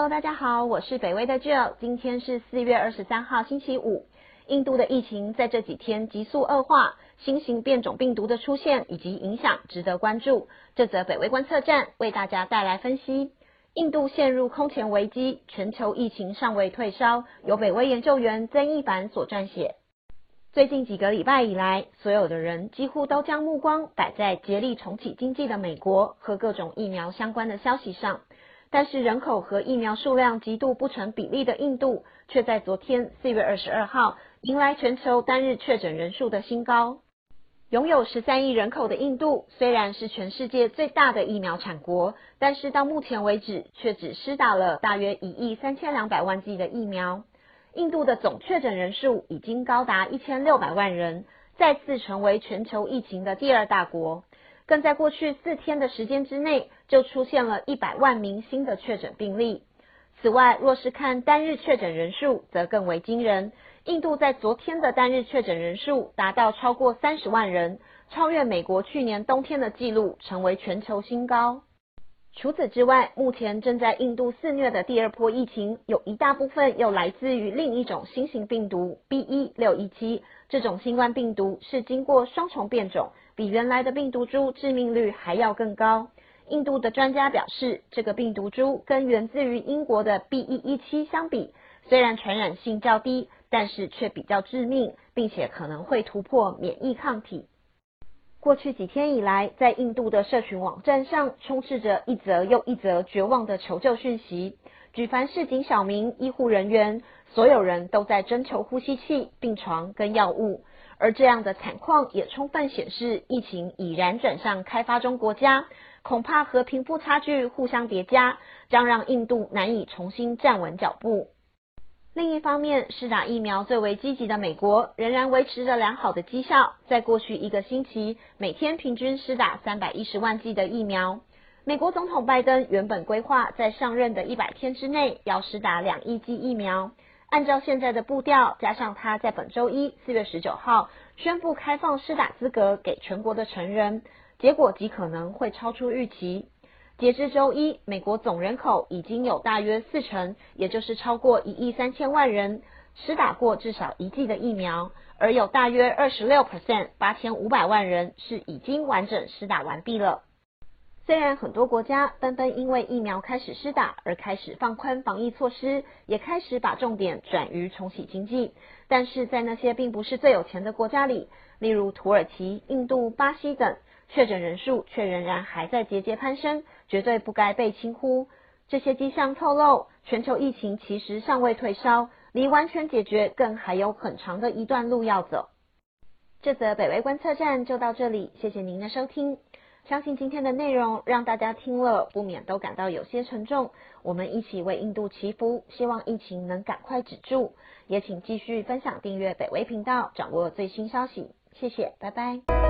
Hello，大家好，我是北威的 Jill。今天是四月二十三号，星期五。印度的疫情在这几天急速恶化，新型变种病毒的出现以及影响值得关注。这则北威观测站为大家带来分析。印度陷入空前危机，全球疫情尚未退烧。由北威研究员曾一凡所撰写。最近几个礼拜以来，所有的人几乎都将目光摆在竭力重启经济的美国和各种疫苗相关的消息上。但是人口和疫苗数量极度不成比例的印度，却在昨天四月二十二号迎来全球单日确诊人数的新高。拥有十三亿人口的印度，虽然是全世界最大的疫苗产国，但是到目前为止却只施打了大约一亿三千两百万剂的疫苗。印度的总确诊人数已经高达一千六百万人，再次成为全球疫情的第二大国。更在过去四天的时间之内，就出现了一百万名新的确诊病例。此外，若是看单日确诊人数，则更为惊人。印度在昨天的单日确诊人数达到超过三十万人，超越美国去年冬天的纪录，成为全球新高。除此之外，目前正在印度肆虐的第二波疫情，有一大部分又来自于另一种新型病毒 B.1.617。这种新冠病毒是经过双重变种，比原来的病毒株致命率还要更高。印度的专家表示，这个病毒株跟源自于英国的 B.1.1.7 相比，虽然传染性较低，但是却比较致命，并且可能会突破免疫抗体。过去几天以来，在印度的社群网站上充斥着一则又一则绝望的求救讯息。举凡市井小民、医护人员，所有人都在征求呼吸器、病床跟药物。而这样的惨况也充分显示，疫情已然转向开发中国家，恐怕和贫富差距互相叠加，将让印度难以重新站稳脚步。另一方面，施打疫苗最为积极的美国仍然维持着良好的绩效，在过去一个星期，每天平均施打三百一十万剂的疫苗。美国总统拜登原本规划在上任的一百天之内要施打两亿剂疫苗，按照现在的步调，加上他在本周一四月十九号宣布开放施打资格给全国的成人，结果极可能会超出预期。截至周一，美国总人口已经有大约四成，也就是超过一亿三千万人，施打过至少一剂的疫苗，而有大约二十六 percent 八千五百万人是已经完整施打完毕了。虽然很多国家纷纷因为疫苗开始施打而开始放宽防疫措施，也开始把重点转于重启经济，但是在那些并不是最有钱的国家里，例如土耳其、印度、巴西等。确诊人数却仍然还在节节攀升，绝对不该被轻忽。这些迹象透露，全球疫情其实尚未退烧，离完全解决更还有很长的一段路要走。这则北威观测站就到这里，谢谢您的收听。相信今天的内容让大家听了不免都感到有些沉重。我们一起为印度祈福，希望疫情能赶快止住。也请继续分享、订阅北威频道，掌握最新消息。谢谢，拜拜。